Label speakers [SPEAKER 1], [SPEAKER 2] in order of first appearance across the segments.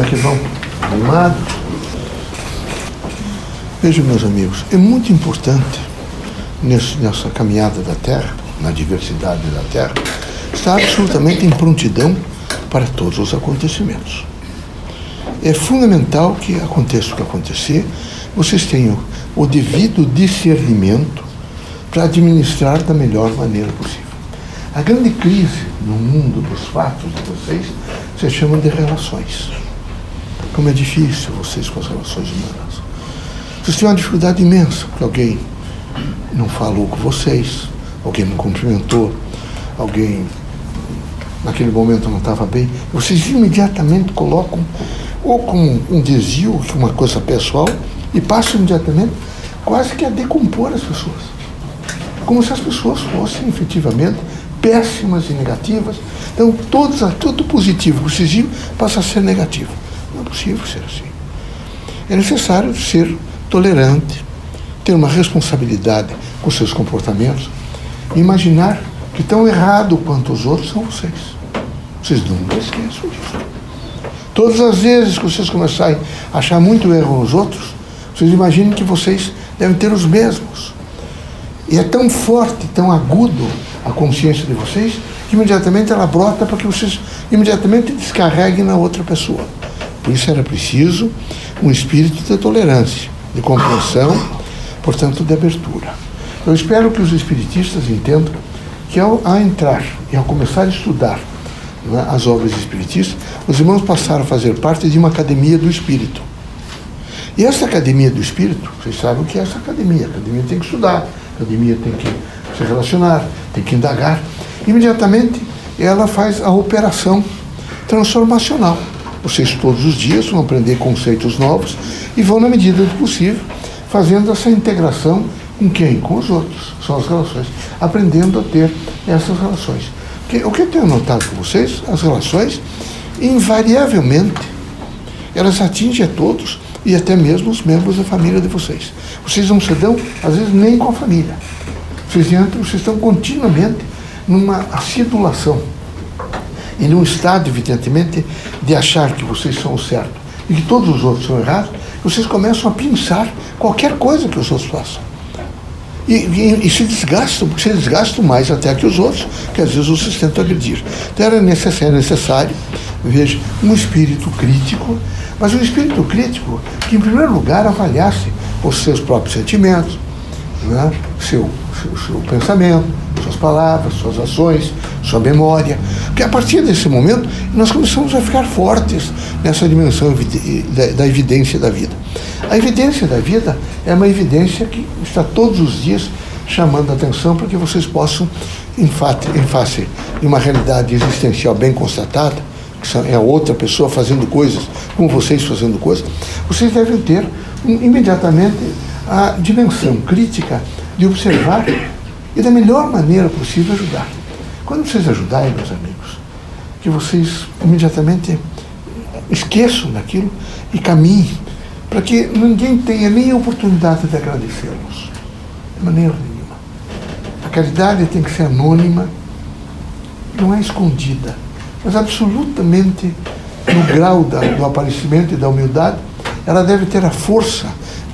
[SPEAKER 1] Como é que vão? Animados? Vejam, meus amigos, é muito importante nessa caminhada da Terra, na diversidade da Terra, estar absolutamente em prontidão para todos os acontecimentos. É fundamental que aconteça o que acontecer, vocês tenham o devido discernimento para administrar da melhor maneira possível. A grande crise no mundo dos fatos de vocês se chama de relações. Como é difícil vocês com as relações humanas. Vocês têm uma dificuldade imensa, porque alguém não falou com vocês, alguém não cumprimentou, alguém naquele momento não estava bem. Vocês imediatamente colocam ou como um desvio, uma coisa pessoal, e passam imediatamente quase que a decompor as pessoas. Como se as pessoas fossem efetivamente péssimas e negativas. Então, todos, tudo positivo que passa a ser negativo. Não é possível ser assim. É necessário ser tolerante, ter uma responsabilidade com seus comportamentos, imaginar que tão errado quanto os outros são vocês. Vocês nunca esqueçam disso. Todas as vezes que vocês começarem a achar muito erro nos outros, vocês imaginem que vocês devem ter os mesmos. E é tão forte, tão agudo a consciência de vocês, que imediatamente ela brota para que vocês imediatamente descarreguem na outra pessoa. Por isso era preciso um espírito de tolerância, de compreensão, portanto, de abertura. Eu espero que os espiritistas entendam que ao, ao entrar e ao começar a estudar né, as obras espiritistas, os irmãos passaram a fazer parte de uma academia do espírito. E essa academia do espírito, vocês sabem o que é essa academia. A academia tem que estudar, a academia tem que se relacionar, tem que indagar. Imediatamente ela faz a operação transformacional. Vocês todos os dias vão aprender conceitos novos e vão, na medida do possível, fazendo essa integração com quem? Com os outros. São as relações. Aprendendo a ter essas relações. O que eu tenho notado com vocês, as relações, invariavelmente, elas atingem a todos e até mesmo os membros da família de vocês. Vocês não se dão, às vezes, nem com a família. Vocês, entram, vocês estão continuamente numa acidulação e num estado, evidentemente, de achar que vocês são o certo e que todos os outros são errados, vocês começam a pensar qualquer coisa que os outros façam. E, e, e, se desgastam, porque se desgastam mais até que os outros, que às vezes vocês tentam agredir. Então era necessário, é necessário, veja, um espírito crítico, mas um espírito crítico que, em primeiro lugar, avaliasse os seus próprios sentimentos, né? seu, seu, pensamento, suas palavras, suas ações, sua memória. Porque a partir desse momento nós começamos a ficar fortes nessa dimensão da evidência da vida. A evidência da vida é uma evidência que está todos os dias chamando a atenção para que vocês possam, em face de uma realidade existencial bem constatada, que é outra pessoa fazendo coisas, como vocês fazendo coisas, vocês devem ter um, imediatamente a dimensão crítica de observar e da melhor maneira possível ajudar. Quando vocês ajudarem, meus amigos, que vocês imediatamente esqueçam daquilo e caminhem para que ninguém tenha nem a oportunidade de agradecê-los. De maneira nenhuma. A caridade tem que ser anônima, não é escondida, mas absolutamente no grau da, do aparecimento e da humildade, ela deve ter a força,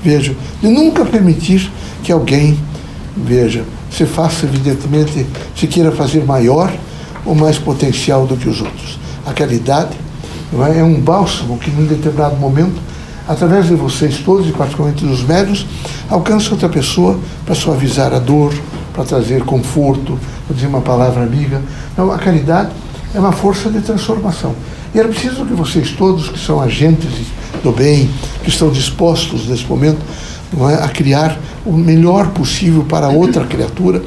[SPEAKER 1] veja, de nunca permitir que alguém, veja, se faça, evidentemente, se queira fazer maior ou mais potencial do que os outros. A caridade é? é um bálsamo que, num determinado momento, através de vocês todos, e particularmente dos médios, alcança outra pessoa para suavizar a dor, para trazer conforto, para dizer uma palavra amiga. Então, a caridade é uma força de transformação. E era preciso que vocês todos, que são agentes do bem, que estão dispostos nesse momento é, a criar o melhor possível para outra criatura,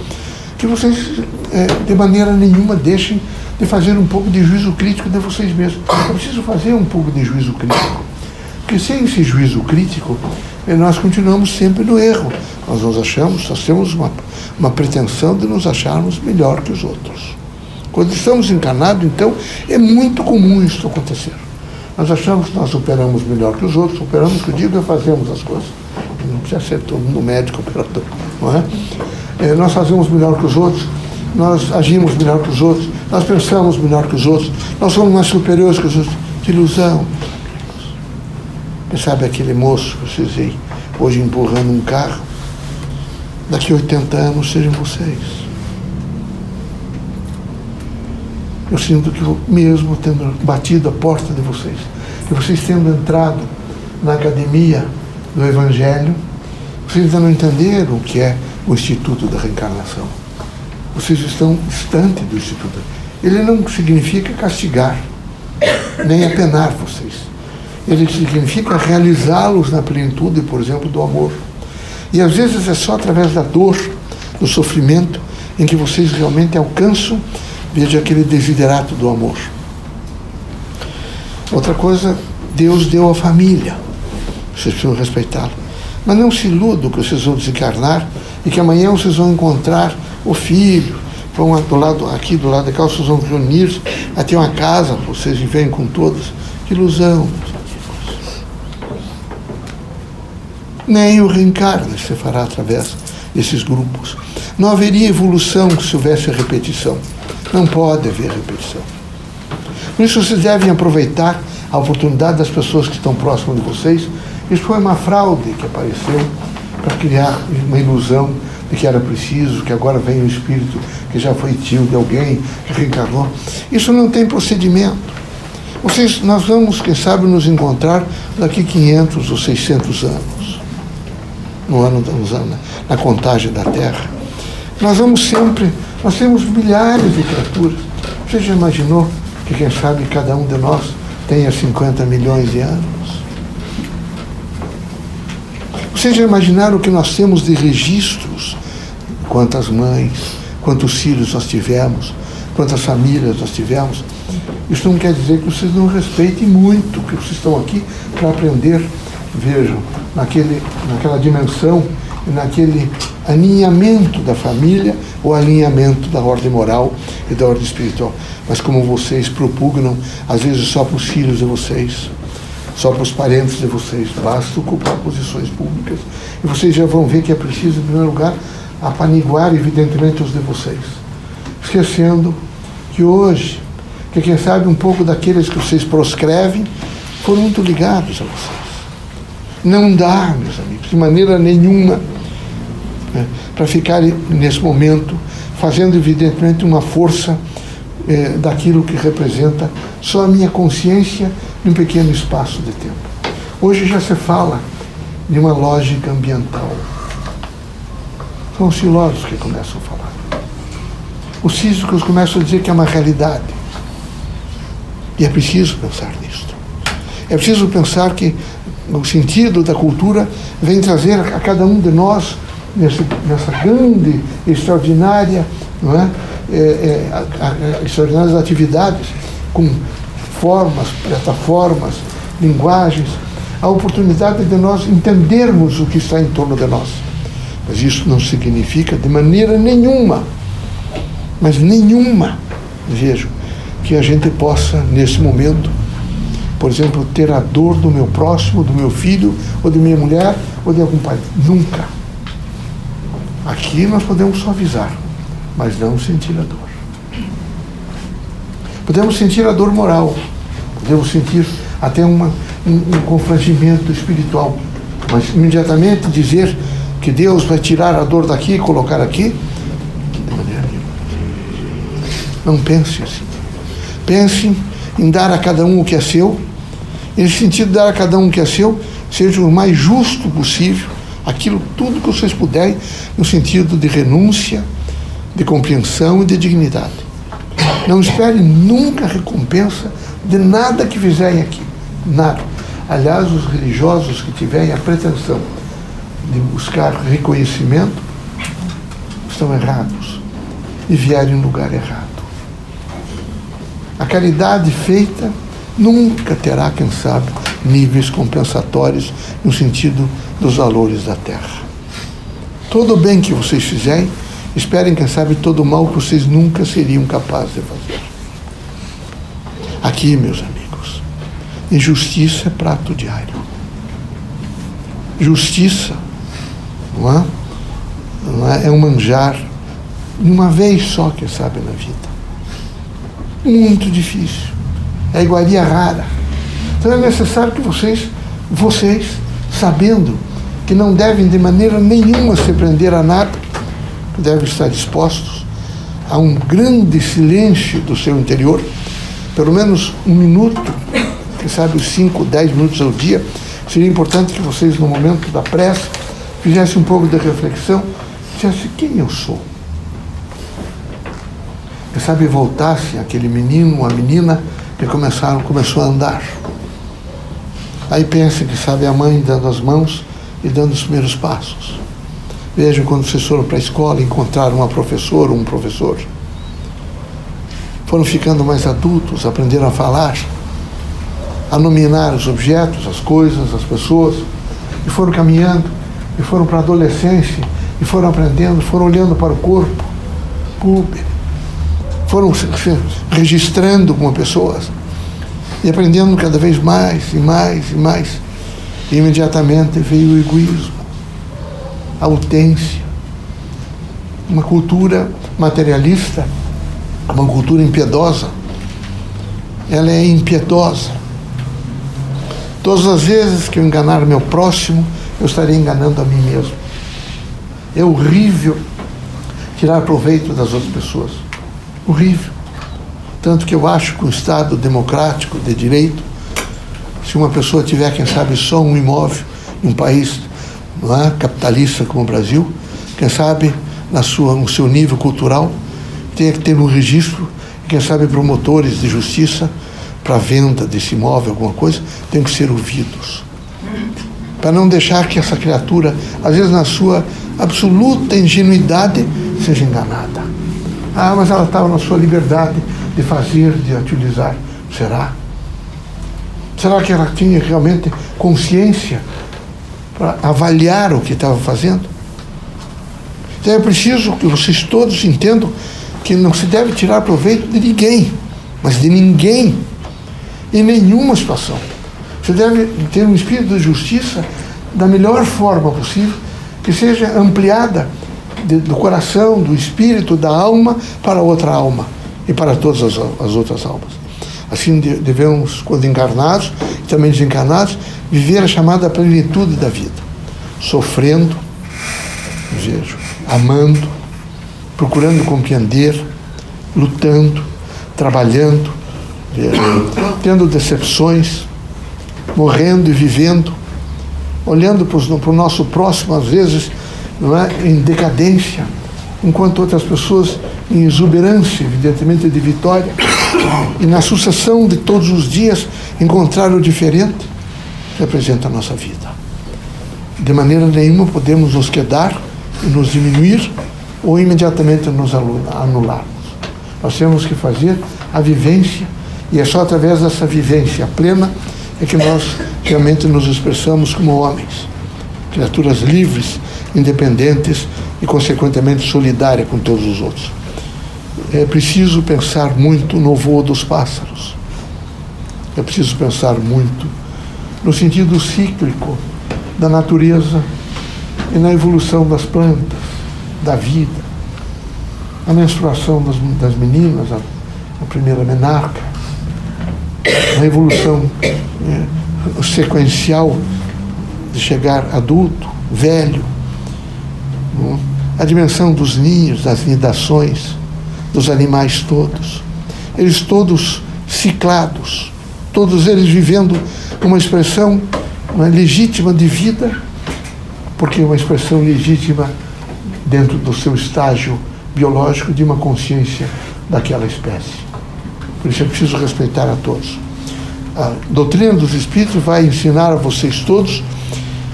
[SPEAKER 1] que vocês, é, de maneira nenhuma, deixem de fazer um pouco de juízo crítico de vocês mesmos. É preciso fazer um pouco de juízo crítico. Porque sem esse juízo crítico, eh, nós continuamos sempre no erro. Nós nos achamos, nós temos uma, uma pretensão de nos acharmos melhor que os outros. Quando estamos encarnados, então, é muito comum isso acontecer. Nós achamos que nós operamos melhor que os outros, operamos, que eu digo, é fazemos as coisas. Não precisa ser todo mundo médico, operador, não é? é? Nós fazemos melhor que os outros, nós agimos melhor que os outros, nós pensamos melhor que os outros, nós somos mais superiores que os outros. Que ilusão. Quem sabe aquele moço que vocês veem hoje empurrando um carro, daqui a 80 anos sejam vocês. Eu sinto que mesmo tendo batido a porta de vocês, e vocês tendo entrado na academia do Evangelho, vocês ainda não entenderam o que é o Instituto da Reencarnação. Vocês estão distante do Instituto. Ele não significa castigar, nem apenar vocês. Ele significa realizá-los na plenitude, por exemplo, do amor. E às vezes é só através da dor, do sofrimento, em que vocês realmente alcançam, veja, aquele desiderato do amor. Outra coisa, Deus deu a família. Vocês precisam respeitá-lo. Mas não se iludam que vocês vão desencarnar e que amanhã vocês vão encontrar o filho, vão do lado, aqui do lado da casa, vocês vão reunir até uma casa, vocês vivem com todos. Que ilusão. Nem o reencarne se fará através desses grupos. Não haveria evolução se houvesse repetição. Não pode haver repetição. Por isso vocês devem aproveitar a oportunidade das pessoas que estão próximas de vocês. Isso foi uma fraude que apareceu para criar uma ilusão de que era preciso, que agora vem o espírito que já foi tio de alguém, que reencarnou. Isso não tem procedimento. Vocês, nós vamos, quem sabe, nos encontrar daqui 500 ou 600 anos, no ano, anos, na contagem da Terra. Nós vamos sempre, nós temos milhares de criaturas. Você já imaginou que, quem sabe, cada um de nós tenha 50 milhões de anos? Vocês já imaginaram o que nós temos de registros? Quantas mães, quantos filhos nós tivemos, quantas famílias nós tivemos. Isso não quer dizer que vocês não respeitem muito, que vocês estão aqui para aprender, vejam, naquele, naquela dimensão, naquele alinhamento da família, o alinhamento da ordem moral e da ordem espiritual. Mas como vocês propugnam, às vezes só para os filhos de vocês, só para os parentes de vocês. Basta ocupar posições públicas e vocês já vão ver que é preciso, em primeiro lugar, apaniguar, evidentemente, os de vocês. Esquecendo que hoje, que quem sabe um pouco daqueles que vocês proscrevem foram muito ligados a vocês. Não dá, meus amigos, de maneira nenhuma, né, para ficar nesse momento fazendo, evidentemente, uma força eh, daquilo que representa só a minha consciência em um pequeno espaço de tempo. Hoje já se fala de uma lógica ambiental. São os filósofos que começam a falar. Os físicos começam a dizer que é uma realidade. E é preciso pensar nisso. É preciso pensar que o sentido da cultura vem trazer a cada um de nós, nessa, nessa grande, extraordinária, não é? É, é, extraordinárias atividades, com formas, plataformas, linguagens, a oportunidade de nós entendermos o que está em torno de nós. Mas isso não significa de maneira nenhuma, mas nenhuma, vejo, que a gente possa, nesse momento, por exemplo, ter a dor do meu próximo, do meu filho, ou de minha mulher, ou de algum pai. Nunca. Aqui nós podemos suavizar, mas não sentir a dor. Podemos sentir a dor moral, podemos sentir até uma, um, um confrangimento espiritual, mas imediatamente dizer que Deus vai tirar a dor daqui e colocar aqui, de maneira nenhuma. Não pense assim. Pense em dar a cada um o que é seu, nesse sentido de dar a cada um o que é seu, seja o mais justo possível, aquilo tudo que vocês puderem, no sentido de renúncia, de compreensão e de dignidade. Não esperem nunca recompensa de nada que fizerem aqui. Nada. Aliás, os religiosos que tiverem a pretensão de buscar reconhecimento estão errados e vierem no lugar errado. A caridade feita nunca terá, quem sabe, níveis compensatórios no sentido dos valores da terra. Todo o bem que vocês fizerem Esperem, quem sabe, todo o mal que vocês nunca seriam capazes de fazer. Aqui, meus amigos, injustiça é prato diário. Justiça não é? Não é? é um manjar uma vez só, quem sabe, na vida. Muito difícil. É iguaria rara. Então é necessário que vocês vocês, sabendo que não devem de maneira nenhuma se prender a nada, devem estar dispostos a um grande silêncio do seu interior, pelo menos um minuto, quem sabe os cinco, dez minutos ao dia. Seria importante que vocês, no momento da prece, fizessem um pouco de reflexão, dissessem quem eu sou. Quem sabe voltasse aquele menino, a menina que começaram, começou a andar. Aí pensa que sabe a mãe dando as mãos e dando os primeiros passos. Vejam quando vocês foram para a escola e encontraram uma professora ou um professor. Foram ficando mais adultos, aprenderam a falar, a nominar os objetos, as coisas, as pessoas, e foram caminhando, e foram para a adolescência, e foram aprendendo, foram olhando para o corpo, foram registrando como pessoas, e aprendendo cada vez mais e mais e mais. E imediatamente veio o egoísmo, a utência, uma cultura materialista, uma cultura impiedosa. Ela é impiedosa. Todas as vezes que eu enganar meu próximo, eu estarei enganando a mim mesmo. É horrível tirar proveito das outras pessoas. Horrível. Tanto que eu acho que o Estado democrático de direito se uma pessoa tiver, quem sabe, só um imóvel em um país é, capitalista como o Brasil, quem sabe, na sua, no seu nível cultural, tem que ter um registro, quem sabe, promotores de justiça para venda desse imóvel, alguma coisa, tem que ser ouvidos. Para não deixar que essa criatura, às vezes na sua absoluta ingenuidade, seja enganada. Ah, mas ela estava na sua liberdade de fazer, de utilizar. Será? Será que ela tinha realmente consciência para avaliar o que estava fazendo? Então é preciso que vocês todos entendam que não se deve tirar proveito de ninguém, mas de ninguém, em nenhuma situação. Você deve ter um espírito de justiça da melhor forma possível, que seja ampliada de, do coração, do espírito, da alma para outra alma e para todas as, as outras almas. Assim devemos, quando encarnados e também desencarnados, viver a chamada plenitude da vida, sofrendo, vejo, amando, procurando compreender, lutando, trabalhando, vejo, tendo decepções, morrendo e vivendo, olhando para o nosso próximo, às vezes, não é, em decadência, enquanto outras pessoas em exuberância, evidentemente, de vitória, e na sucessão de todos os dias encontrar o diferente, representa a nossa vida. De maneira nenhuma podemos nos quedar e nos diminuir ou imediatamente nos anularmos. Nós temos que fazer a vivência, e é só através dessa vivência plena é que nós realmente nos expressamos como homens, criaturas livres, independentes e, consequentemente, solidárias com todos os outros é preciso pensar muito no voo dos pássaros. É preciso pensar muito no sentido cíclico da natureza e na evolução das plantas, da vida. A menstruação das, das meninas, a, a, primeira menarca, a evolução é, sequencial de chegar adulto, velho, a dimensão dos ninhos, das nidações, dos animais todos. Eles todos ciclados, todos eles vivendo uma expressão uma legítima de vida, porque é uma expressão legítima dentro do seu estágio biológico de uma consciência daquela espécie. Por isso é preciso respeitar a todos. A doutrina dos Espíritos vai ensinar a vocês todos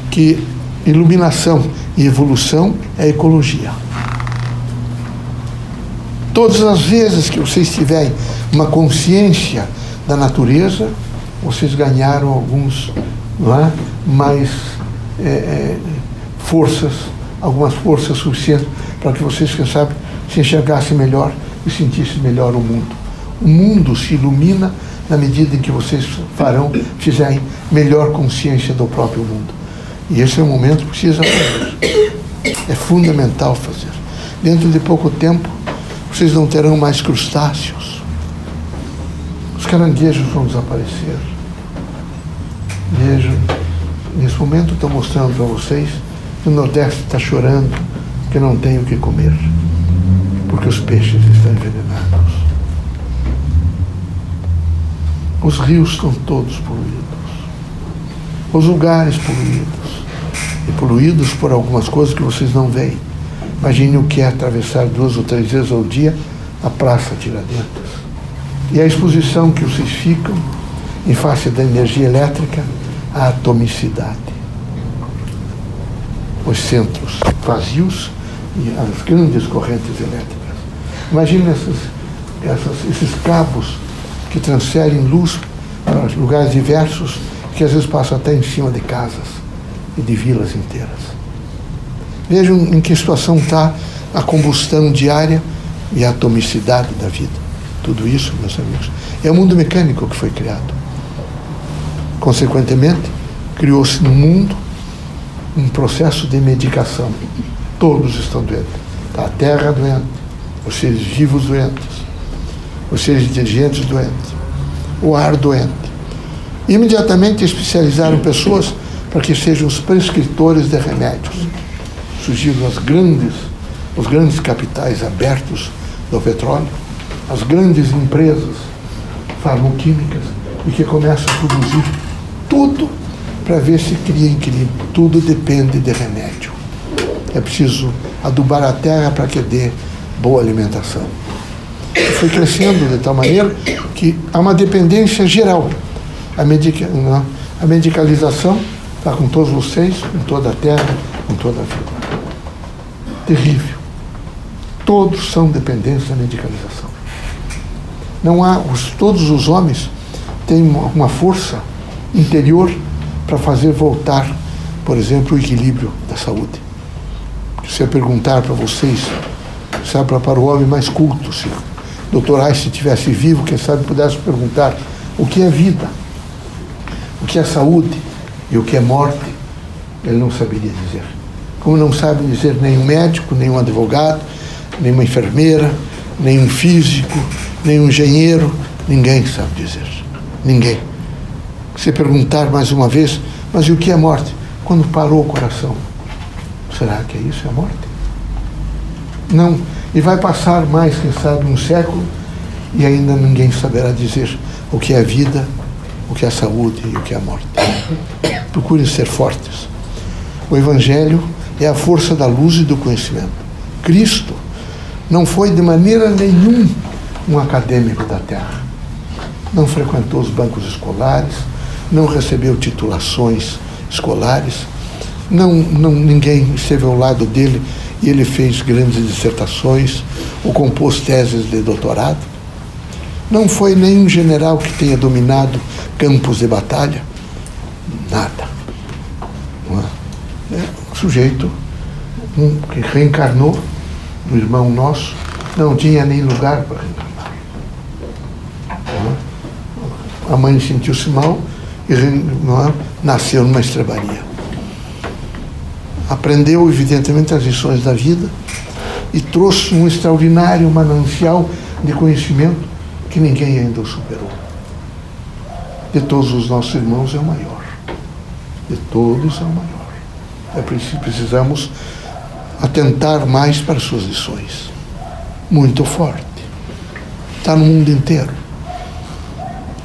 [SPEAKER 1] que iluminação e evolução é ecologia. Todas as vezes que vocês tiverem uma consciência da natureza, vocês ganharam alguns é? mais é, é, forças, algumas forças suficientes para que vocês, quem sabe, se enxergassem melhor e sentissem melhor o mundo. O mundo se ilumina na medida em que vocês farão, fizerem melhor consciência do próprio mundo. E esse é o momento que precisa fazer. É fundamental fazer. Dentro de pouco tempo, vocês não terão mais crustáceos. Os caranguejos vão desaparecer. Vejam, nesse momento, estou mostrando para vocês que o Nordeste está chorando que não tem o que comer, porque os peixes estão envenenados. Os rios estão todos poluídos, os lugares poluídos, e poluídos por algumas coisas que vocês não veem. Imagine o que é atravessar duas ou três vezes ao dia a Praça Tiradentes. E a exposição que vocês ficam em face da energia elétrica, a atomicidade. Os centros vazios e as grandes correntes elétricas. Imagine essas, essas, esses cabos que transferem luz para lugares diversos, que às vezes passam até em cima de casas e de vilas inteiras. Vejam em que situação está a combustão diária e a atomicidade da vida. Tudo isso, meus amigos, é o mundo mecânico que foi criado. Consequentemente, criou-se no mundo um processo de medicação. Todos estão doentes. Tá a terra doente, os seres vivos doentes, os seres inteligentes doentes, o ar doente. Imediatamente especializaram pessoas para que sejam os prescritores de remédios. Surgiram as grandes, os grandes capitais abertos do petróleo, as grandes empresas farmoquímicas e que começam a produzir tudo para ver se cria equilíbrio. Tudo depende de remédio. É preciso adubar a terra para que dê boa alimentação. E foi crescendo de tal maneira que há uma dependência geral. A, medica, a medicalização está com todos vocês, com toda a terra, com toda a vida. Terrível. Todos são dependentes da medicalização. Não há, os, todos os homens têm uma, força interior para fazer voltar, por exemplo, o equilíbrio da saúde. Se eu perguntar para vocês, sabe, para o homem mais culto, se o Dr. Einstein estivesse vivo, quem sabe pudesse perguntar o que é vida, o que é saúde e o que é morte, ele não saberia dizer. Como não sabe dizer nenhum médico, nenhum advogado, nenhuma enfermeira, nenhum físico, nenhum engenheiro, ninguém sabe dizer. Ninguém. Se perguntar mais uma vez, mas e o que é morte? Quando parou o coração. Será que é isso, é morte? Não. E vai passar mais, quem sabe, um século e ainda ninguém saberá dizer o que é vida, o que é saúde e o que é morte. Procurem ser fortes. O Evangelho é a força da luz e do conhecimento. Cristo não foi de maneira nenhuma um acadêmico da terra. Não frequentou os bancos escolares, não recebeu titulações escolares, não, não, ninguém esteve ao lado dele e ele fez grandes dissertações ou compôs teses de doutorado. Não foi nenhum general que tenha dominado campos de batalha. Nada. Um sujeito um, que reencarnou no irmão nosso, não tinha nem lugar para reencarnar. É? A mãe sentiu-se mal e é? nasceu numa estrebaria. Aprendeu, evidentemente, as lições da vida e trouxe um extraordinário manancial de conhecimento que ninguém ainda o superou. De todos os nossos irmãos é o maior. De todos é o maior. É precisamos atentar mais para suas lições. Muito forte. Está no mundo inteiro.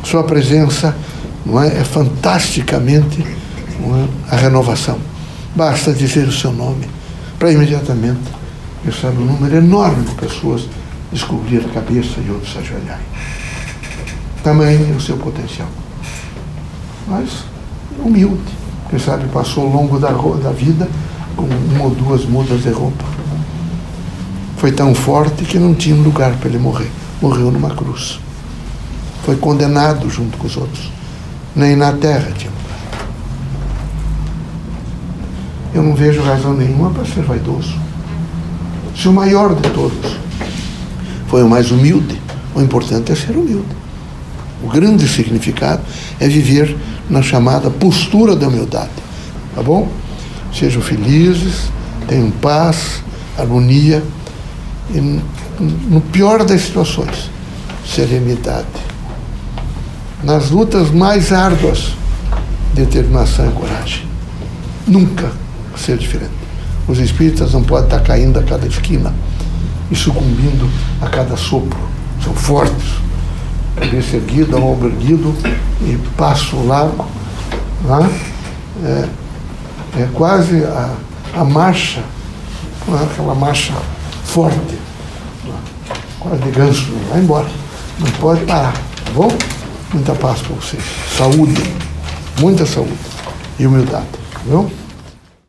[SPEAKER 1] Sua presença não é, é fantasticamente é, a renovação. Basta dizer o seu nome para imediatamente pensar um número enorme de pessoas descobrir a cabeça e outros ajoelharem. É o seu potencial. Mas humilde. Quem sabe passou ao longo da, da vida com uma ou duas mudas de roupa. Foi tão forte que não tinha lugar para ele morrer. Morreu numa cruz. Foi condenado junto com os outros nem na terra tinha lugar. Eu não vejo razão nenhuma para ser vaidoso. Se o maior de todos foi o mais humilde, o importante é ser humilde. O grande significado é viver na chamada postura da humildade. Tá bom? Sejam felizes, tenham paz, harmonia e, no pior das situações, serenidade nas lutas mais árduas, determinação e coragem. nunca ser diferente. Os espíritas não podem estar caindo a cada esquina e sucumbindo a cada sopro. São fortes. Cabeça erguida, ombro erguido e passo largo. Né? É, é quase a, a marcha, né? aquela marcha forte, quase de ganso, vai embora. Não pode parar, tá bom? Muita paz para vocês. Saúde, muita saúde e humildade, tá bom?